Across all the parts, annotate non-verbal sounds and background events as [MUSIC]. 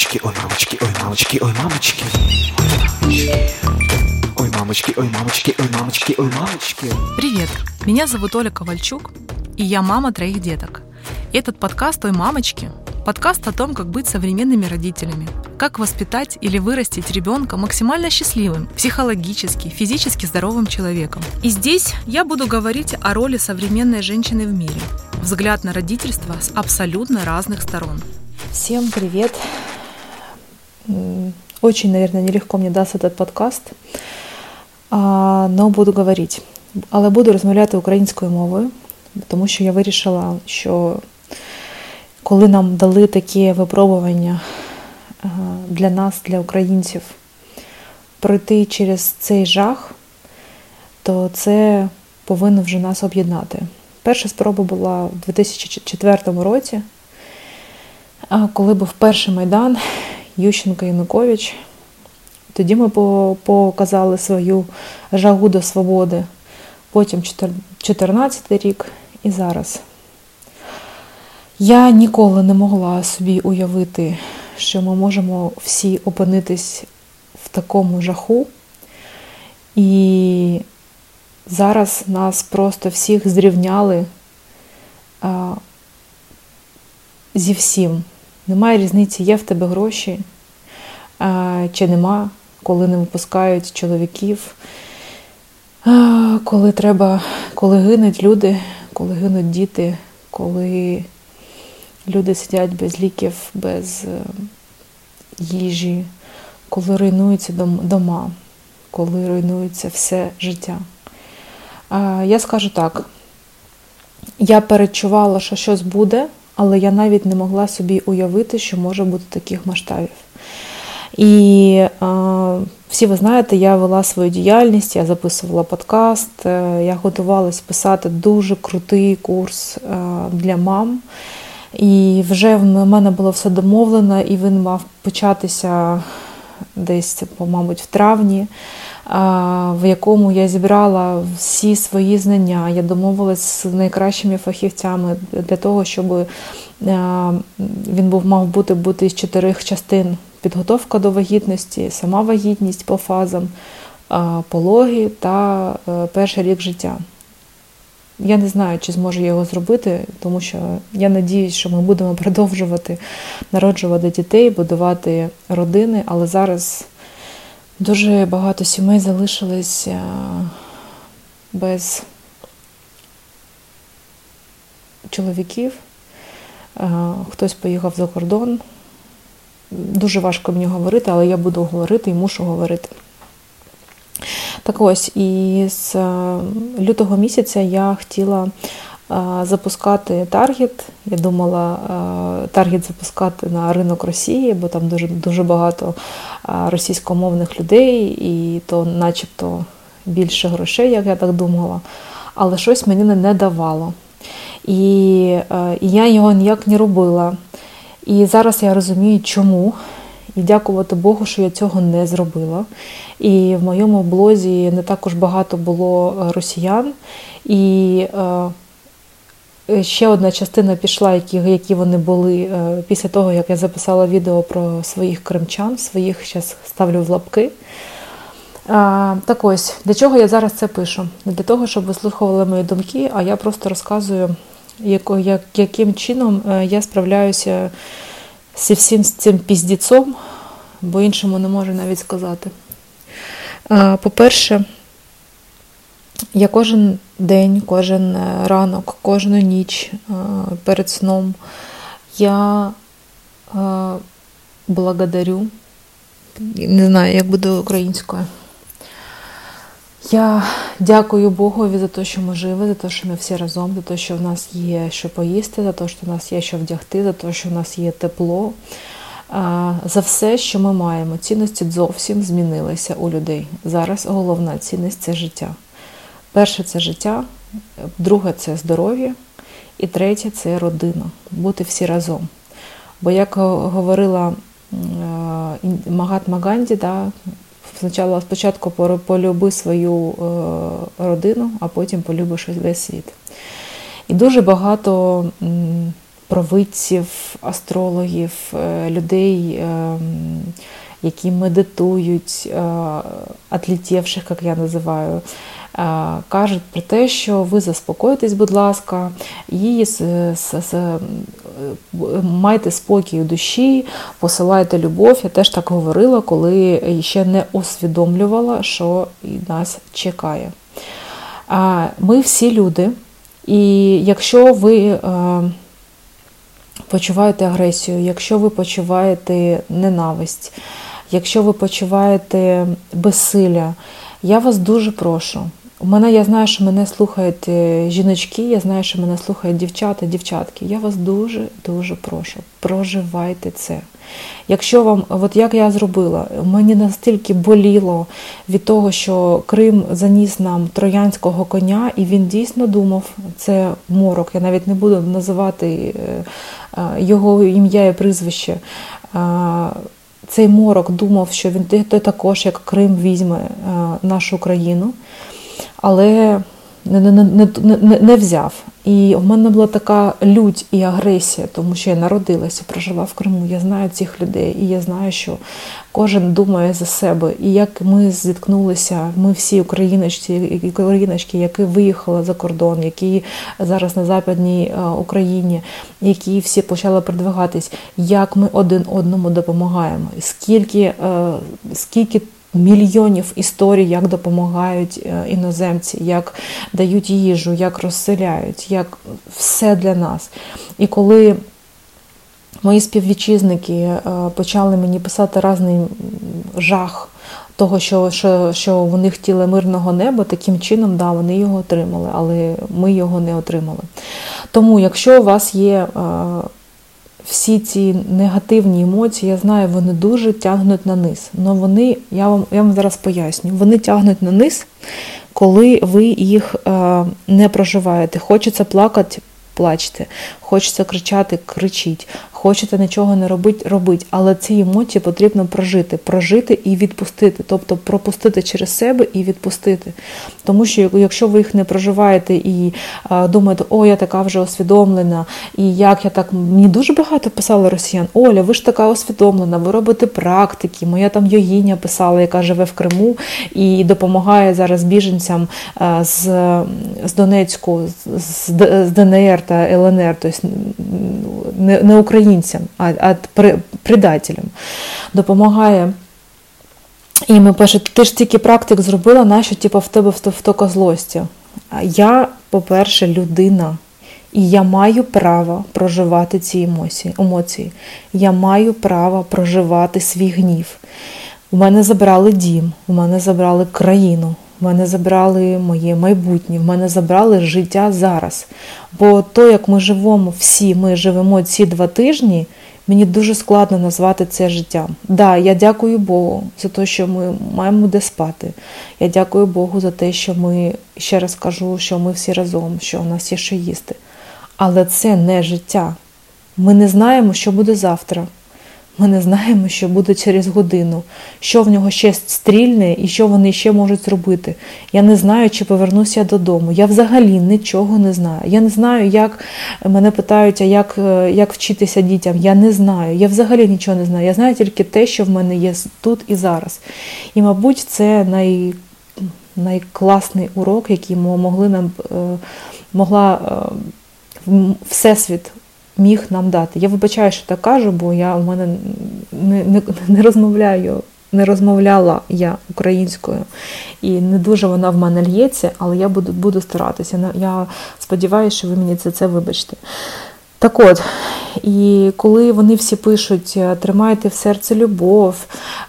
мамочки, ой, мамочки, ой, мамочки, ой, мамочки. Ой, мамочки, ой, мамочки, ой, мамочки, ой, мамочки. Привет, меня зовут Оля Ковальчук, и я мама троих деток. И этот подкаст «Ой, мамочки» – подкаст о том, как быть современными родителями, как воспитать или вырастить ребенка максимально счастливым, психологически, физически здоровым человеком. И здесь я буду говорить о роли современной женщины в мире, взгляд на родительство с абсолютно разных сторон. Всем привет! Очень, наверное, нелегко мне дасть этот подкаст, но буду говорити. Але буду розмовляти українською мовою, тому що я вирішила, що коли нам дали такі випробування для нас, для українців, пройти через цей жах, то це повинно вже нас об'єднати. Перша спроба була в 2004 році, коли був перший майдан Ющенко Янукович. Тоді ми показали свою жагу до свободи. Потім 2014 рік і зараз. Я ніколи не могла собі уявити, що ми можемо всі опинитись в такому жаху. І зараз нас просто всіх зрівняли а, зі всім. Немає різниці, є в тебе гроші чи нема, коли не випускають чоловіків, коли треба, коли гинуть люди, коли гинуть діти, коли люди сидять без ліків, без їжі, коли руйнуються дома, коли руйнується все життя. Я скажу так, я перечувала, що щось буде, але я навіть не могла собі уявити, що може бути таких масштабів. І е, всі ви знаєте, я вела свою діяльність, я записувала подкаст, я готувалась писати дуже крутий курс е, для мам. І вже в мене було все домовлено, і він мав початися десь, мабуть, в травні, в якому я зібрала всі свої знання. Я домовилась з найкращими фахівцями для того, щоб він був мав бути бути з чотирьох частин: підготовка до вагітності, сама вагітність по фазам, пологи та перший рік життя. Я не знаю, чи зможу його зробити, тому що я надіюсь, що ми будемо [LAUGHS] продовжувати народжувати дітей, будувати родини, але зараз дуже багато сімей залишились без чоловіків. Хтось поїхав за кордон. Дуже важко мені говорити, але я буду говорити і мушу говорити. Так ось, і з лютого місяця я хотіла запускати таргет. Я думала таргет запускати на ринок Росії, бо там дуже дуже багато російськомовних людей, і то начебто більше грошей, як я так думала. Але щось мені не давало. І, і я його ніяк не робила. І зараз я розумію, чому. І дякувати Богу, що я цього не зробила. І в моєму блозі не також багато було росіян. І е, ще одна частина пішла, які які вони були е, після того, як я записала відео про своїх кримчан, своїх зараз ставлю в лапки. А, так ось, для чого я зараз це пишу? Не для того, щоб ви слухали мої думки, а я просто розказую, як, як, яким чином я справляюся зі всім цим піздіцом, бо іншому не можу навіть сказати. По-перше, я кожен день, кожен ранок, кожну ніч перед сном я благодарю, не знаю, як буде українською. Я дякую Богові за те, що ми живі, за те, що ми всі разом, за те, що в нас є що поїсти, за те, що в нас є що вдягти, за те, що в нас є тепло, за все, що ми маємо. Цінності зовсім змінилися у людей. Зараз головна цінність це життя. Перше це життя, друге це здоров'я, і третє це родина. Бути всі разом. Бо, як говорила Магатма Ганді, да, Спочатку полюби свою родину, а потім полюбиш весь світ. І дуже багато провидців, астрологів, е, людей, е, які медитують, атлетівших, як я називаю. Кажуть про те, що ви заспокоїтесь, будь ласка, і майте спокій у душі, посилайте любов. Я теж так говорила, коли ще не усвідомлювала, що нас чекає. Ми всі люди, і якщо ви почуваєте агресію, якщо ви почуваєте ненависть, якщо ви почуваєте безсилля, я вас дуже прошу. У мене я знаю, що мене слухають е, жіночки, я знаю, що мене слухають дівчата, дівчатки. Я вас дуже-дуже прошу, проживайте це. Якщо вам, от як я зробила, мені настільки боліло від того, що Крим заніс нам троянського коня, і він дійсно думав, це морок, я навіть не буду називати е, е, його ім'я і прізвище. Цей морок думав, що він також, як Крим, візьме нашу країну. Але не, не, не, не, не взяв. І в мене була така лють і агресія, тому що я народилася, прожила в Криму. Я знаю цих людей, і я знаю, що кожен думає за себе. І як ми зіткнулися, ми всі україночці україночки, які виїхали за кордон, які зараз на Западній е, Україні, які всі почали продвигатись, як ми один одному допомагаємо, скільки, е, скільки мільйонів історій, як допомагають е, іноземці, як дають їжу, як розселяють, як все для нас. І коли мої співвітчизники е, почали мені писати різний жах. Того, що що, що вони хотіли мирного неба, таким чином, да, вони його отримали, але ми його не отримали. Тому, якщо у вас є е, всі ці негативні емоції, я знаю, вони дуже тягнуть на низ. Но вони, я вам я вам зараз поясню, вони тягнуть на низ, коли ви їх е, не проживаєте. Хочеться плакати, плачте, хочеться кричати, кричіть, хочете нічого не робити, робить. Але ці емоції потрібно прожити, прожити і відпустити, тобто пропустити через себе і відпустити. Тому що якщо ви їх не проживаєте і а, думаєте, о, я така вже усвідомлена, і як я так мені дуже багато писали росіян, Оля, ви ж така усвідомлена, ви робите практики. Моя там йогіня писала, яка живе в Криму і допомагає зараз біженцям а, з з Донецьку, з, з ДНР та ЛНР, тобто не, не українцям, а, а предателям. Допомагає. І ми пише, ти ж тільки практик зробила, нащо типу, в тебе втока злості. Я, по-перше, людина. І я маю право проживати ці емоції. емоції. Я маю право проживати свій гнів. У мене забрали дім, у мене забрали країну, в мене забрали моє майбутнє, в мене забрали життя зараз. Бо то, як ми живемо, всі ми живемо ці два тижні, мені дуже складно назвати це життям. Да, я дякую Богу за те, що ми маємо де спати. Я дякую Богу за те, що ми, ще раз кажу, що ми всі разом, що у нас є що їсти. Але це не життя. Ми не знаємо, що буде завтра. Ми не знаємо, що буде через годину, що в нього ще стрільне і що вони ще можуть зробити. Я не знаю, чи повернуся додому. Я взагалі нічого не знаю. Я не знаю, як мене питають, а як е, як вчитися дітям. Я не знаю. Я взагалі нічого не знаю. Я знаю тільки те, що в мене є тут і зараз. І, мабуть, це най, найкласний урок, який могли нам е, могла е, Всесвіт міг нам дати. Я вибачаю, що так кажу, бо я у мене не, не, не розмовляю. Не розмовляла я українською, і не дуже вона в мене лється, але я буду буду старатися. Я сподіваюся, що ви мені це це вибачте. Так от, і коли вони всі пишуть, «Е, тримайте в серці любов,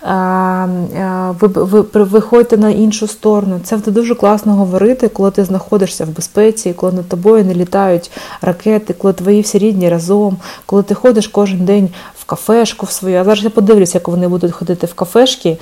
е, е, ви, ви виходьте на іншу сторону, це дуже класно говорити, коли ти знаходишся в безпеці, коли над тобою не літають ракети, коли твої всі рідні разом, коли ти ходиш кожен день в кафешку в свою. А зараз я подивлюся, як вони будуть ходити в кафешки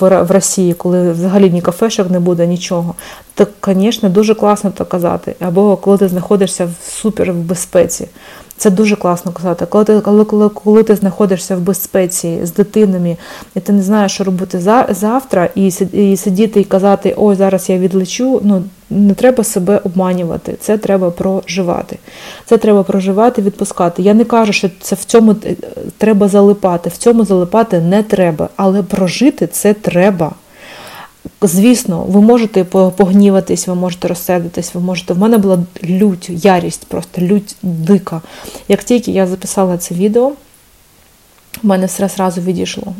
в Росії, коли взагалі ні кафешок не буде, нічого так, звісно, дуже класно то казати. Або коли ти знаходишся в супер в безпеці. Це дуже класно казати. Коли ти коли, коли, коли ти знаходишся в безпеці з дитинами, і ти не знаєш, що робити за, завтра, і і сидіти і казати, ой, зараз я відлечу. Ну не треба себе обманювати. Це треба проживати. Це треба проживати, відпускати. Я не кажу, що це в цьому е, треба залипати. В цьому залипати не треба, але прожити це треба. Звісно, ви можете погніватись, ви можете розсердитись, ви можете. В мене була лють, ярість, просто лють дика. Як тільки я записала це відео, в мене все зразу відійшло.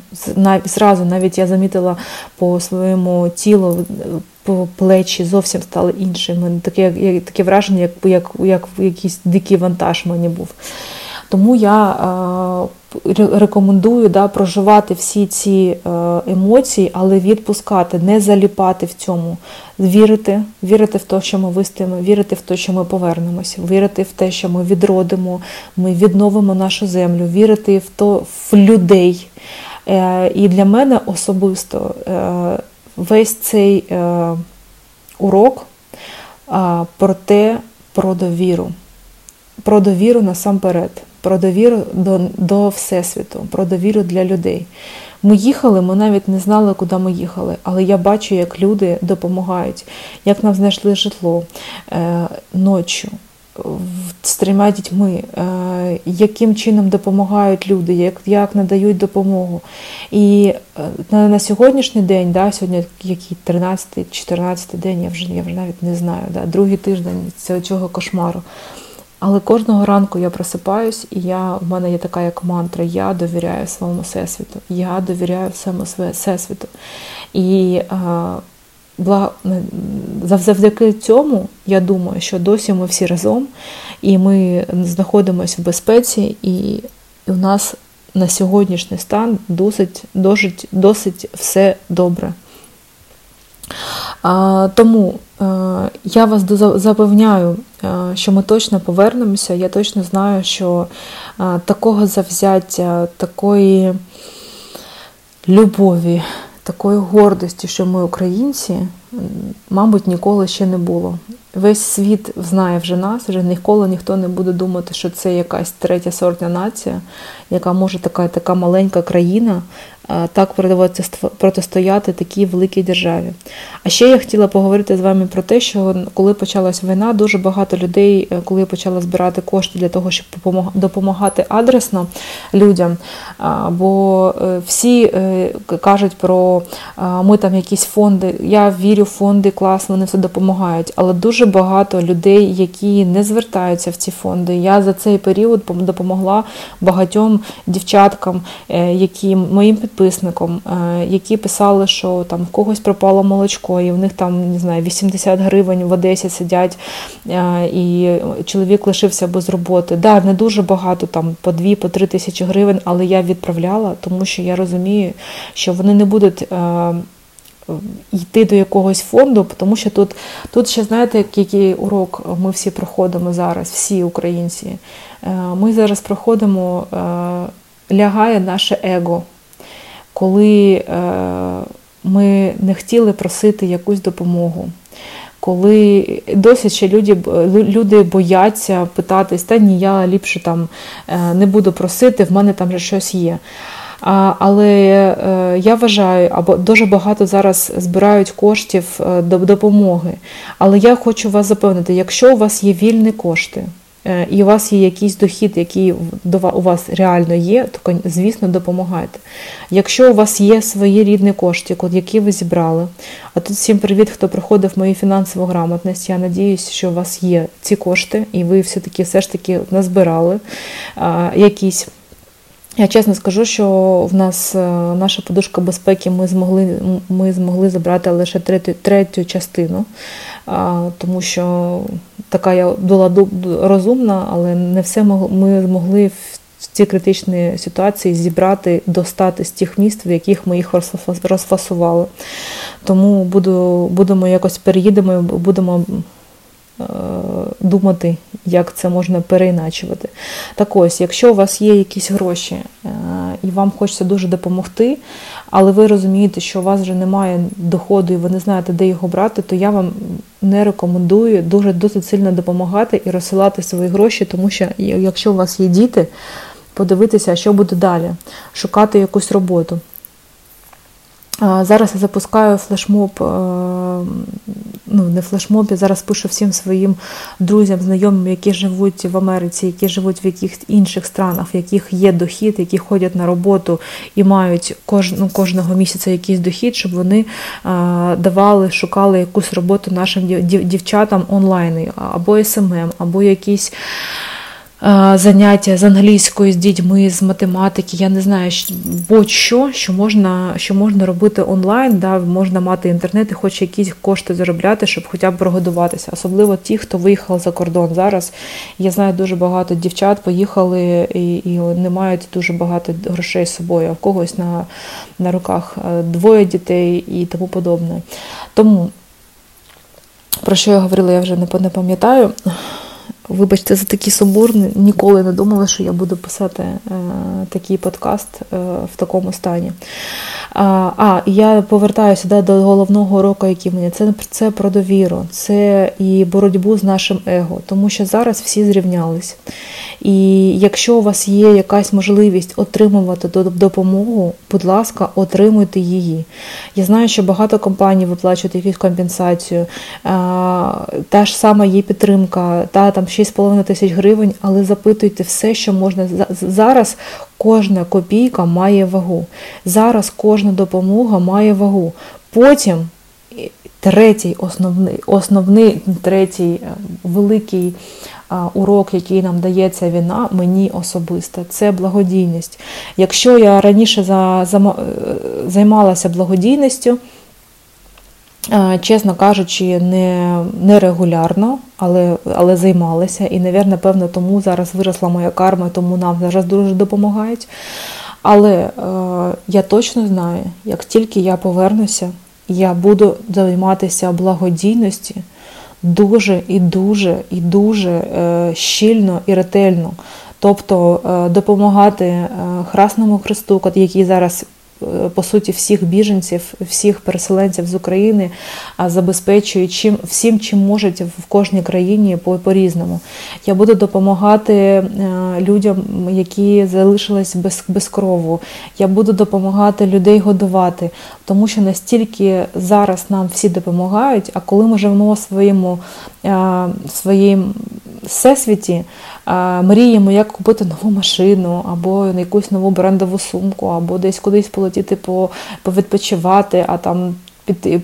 Зразу навіть я замітила по своєму тілу, по плечі зовсім стали іншими. Таке таке враження, як як, як якийсь дикий вантаж мені був. Тому я е, рекомендую да, проживати всі ці е, емоції, але відпускати, не заліпати в цьому, вірити, вірити в те, що ми вистоїмо, вірити в те, що ми повернемося, вірити в те, що ми відродимо, ми відновимо нашу землю, вірити в то, в людей. Е, і для мене особисто весь цей урок про те, про довіру. Про довіру насамперед про довіру до до Всесвіту, про довіру для людей. Ми їхали, ми навіть не знали, куди ми їхали, але я бачу, як люди допомагають, як нам знайшли житло е, ночі. З трьома дітьми, е, яким чином допомагають люди, як як надають допомогу. І е, на на сьогоднішній день, да, сьогодні який 13-14 день, я вже я вже навіть не знаю, да, другий тиждень цього кошмару. Але кожного ранку я просипаюсь, і я, в мене є така як мантра, я довіряю своєму всесвіту. Я довіряю всьому всесвіту. І а, бла, завдяки цьому я думаю, що досі ми всі разом, і ми знаходимося в безпеці, і у нас на сьогоднішній стан досить, досить, досить все добре. Тому е, я вас запевняю, е, що ми точно повернемося. Я точно знаю, що е, такого завзяття, такої любові, такої гордості, що ми українці, мабуть, ніколи ще не було. Весь світ знає вже нас, вже ніколи ніхто не буде думати, що це якась третя сортна нація, яка може така така маленька країна так протистояти такій великій державі. А ще я хотіла поговорити з вами про те, що коли почалась війна, дуже багато людей, е, коли я почала збирати кошти для того, щоб допомагати адресно людям. Бо е, всі е, кажуть про ми там якісь фонди. Я вірю в фонди, класно, вони все допомагають. Але дуже багато людей, які не звертаються в ці фонди. Я за цей період допомогла багатьом дівчаткам, які моїм підписникам, е, які писали, що там в когось пропало молочко, і в них там не знаю 80 гривень в Одесі сидять, е, і чоловік лишився без роботи. Да, не дуже багато, там по 2 по 3 тисячі гривень, але я відправляла, тому що я розумію, що вони не будуть. Е, йти до якогось фонду, тому що тут тут ще знаєте, який урок ми всі проходимо зараз, всі українці. Ми зараз проходимо, лягає наше его коли е, ми не хотіли просити якусь допомогу. Коли досі ще люди люди бояться питатись, та ні, я ліпше там е, не буду просити, в мене там вже щось є. А, Але е, я вважаю, або дуже багато зараз збирають коштів до допомоги. Але я хочу вас запевнити, якщо у вас є вільні кошти, і у вас є якийсь дохід, який у вас реально є, то, звісно, допомагайте. Якщо у вас є свої рідні кошти, які ви зібрали, а тут всім привіт, хто проходив мою фінансову грамотність. Я надіюсь, що у вас є ці кошти, і ви все-таки все ж таки назбирали якісь. Я чесно скажу, що в нас е, наша подушка безпеки ми змогли ми змогли забрати лише третю третю частину, тому що така я була розумна, але не все ми змогли в ці критичні ситуації зібрати, достати з тих міст, в яких ми їх розфасували. Тому буду, будемо якось переїдемо, будемо думати, як це можна переіначувати. Так ось, якщо у вас є якісь гроші і вам хочеться дуже допомогти, але ви розумієте, що у вас вже немає доходу і ви не знаєте, де його брати, то я вам не рекомендую дуже досить сильно допомагати і розсилати свої гроші, тому що якщо у вас є діти, подивитися, що буде далі, шукати якусь роботу. Зараз я запускаю флешмоб, е, ну не флешмоб, я зараз пишу всім своїм друзям, знайомим, які живуть в Америці, які живуть в якихось інших странах, в яких є дохід, які ходять на роботу і мають кож, ну, кожного місяця якийсь дохід, щоб вони давали, шукали якусь роботу нашим дівчатам онлайн, або СММ, або якісь. Заняття з англійської з дітьми, з математики, я не знаю, будь-що, що можна що можна робити онлайн, да, можна мати інтернет і хоч якісь кошти заробляти, щоб хоча б прогодуватися. Особливо ті, хто виїхав за кордон. Зараз я знаю дуже багато дівчат, поїхали і і не мають дуже багато грошей з собою, а в когось на, на руках е, двоє дітей і тому подобне. Тому, про що я говорила, я вже не пам'ятаю. Вибачте, за такий сумбур, ніколи не думала, що я буду писати е, такий подкаст е, в такому стані. А, а я повертаюся да, до головного уроку, який мені це це про довіру, це і боротьбу з нашим его, тому що зараз всі зрівнялись. І якщо у вас є якась можливість отримувати допомогу, будь ласка, отримуйте її. Я знаю, що багато компаній виплачують якусь компенсацію, та ж сама є підтримка, та там 6,5 тисяч гривень, але запитуйте все, що можна зараз. Кожна копійка має вагу. Зараз кожна допомога має вагу. Потім третій основний, основний третій е, великий урок, який нам дає ця війна, мені особисто, це благодійність. Якщо я раніше е, займалася благодійністю, Чесно кажучи, не не регулярно, але але займалася. І, навірно, певно, тому зараз виросла моя карма, тому нам зараз дуже допомагають. Але е, я точно знаю, як тільки я повернуся, я буду займатися благодійністю дуже і дуже і дуже е, щільно і ретельно. Тобто е, допомагати е, Храсному Христу, який зараз Е, по суті всіх біженців, всіх переселенців з України забезпечують чим всім, чим можуть в кожній країні по, різному. Я буду допомагати е, людям, які залишились без, без крову. Я буду допомагати людей годувати, тому що настільки зараз нам всі допомагають. А коли ми живемо своєму е, своїм всесвіті мріємо, як купити нову машину, або якусь нову брендову сумку, або десь кудись полетіти повідпочивати, а там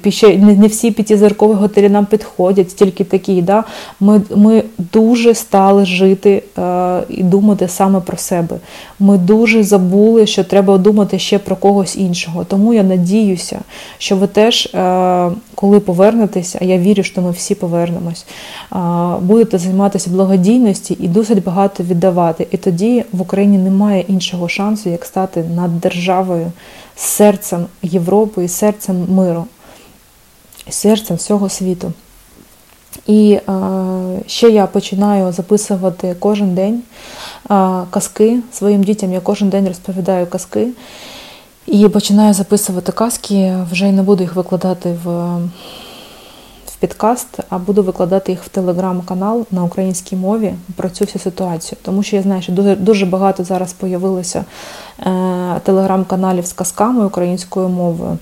ще не всі п'ятизіркові готелі нам підходять, тільки такі. Да? Ми ми дуже стали жити е, і думати саме про себе. Ми дуже забули, що треба думати ще про когось іншого. Тому я надіюся, що ви теж, е, коли повернетеся, а я вірю, що ми всі повернемось, е, будете займатися благодійності і досить багато віддавати. І тоді в Україні немає іншого шансу, як стати над державою серцем Європи і серцем миру, серцем всього світу. І е, ще я починаю записувати кожен день е, казки своїм дітям. Я кожен день розповідаю казки. І починаю записувати казки, вже не буду їх викладати в підкаст, а буду викладати їх в телеграм-канал на українській мові про цю всю ситуацію. Тому що я знаю, що дуже дуже багато зараз появилося Е, телеграм-каналів з казками українською мовою,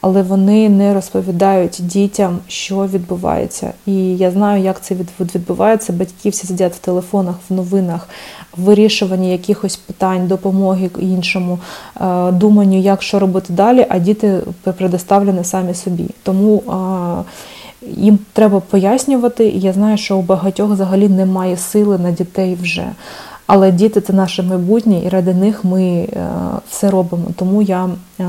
але вони не розповідають дітям, що відбувається. І я знаю, як це відбувається. Батьки всі сидять в телефонах, в новинах, в вирішуванні якихось питань, допомоги іншому, е, думанню, як що робити далі, а діти предоставлені самі собі. Тому їм треба пояснювати, і я знаю, що у багатьох взагалі немає сили на дітей вже. Але діти це наше майбутнє, і ради них ми е, все робимо. Тому я е,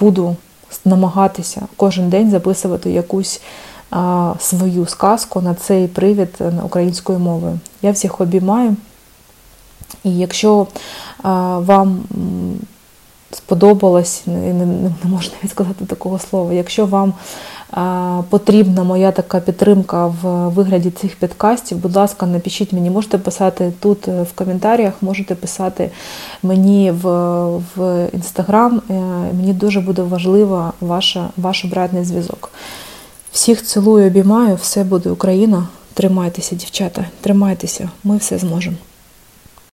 буду намагатися кожен день записувати якусь е, свою сказку на цей привід українською мовою. Я всіх обіймаю. І якщо вам сподобалось, не, можна сказати такого слова, якщо вам потрібна моя така підтримка в вигляді цих підкастів, будь ласка, напишіть мені, можете писати тут в коментарях, можете писати мені в в інстаграм. Мені дуже буде важливо ваша, ваш обратний зв'язок. Всіх цілую, обіймаю, все буде Україна. Тримайтеся, дівчата, тримайтеся, ми все зможемо.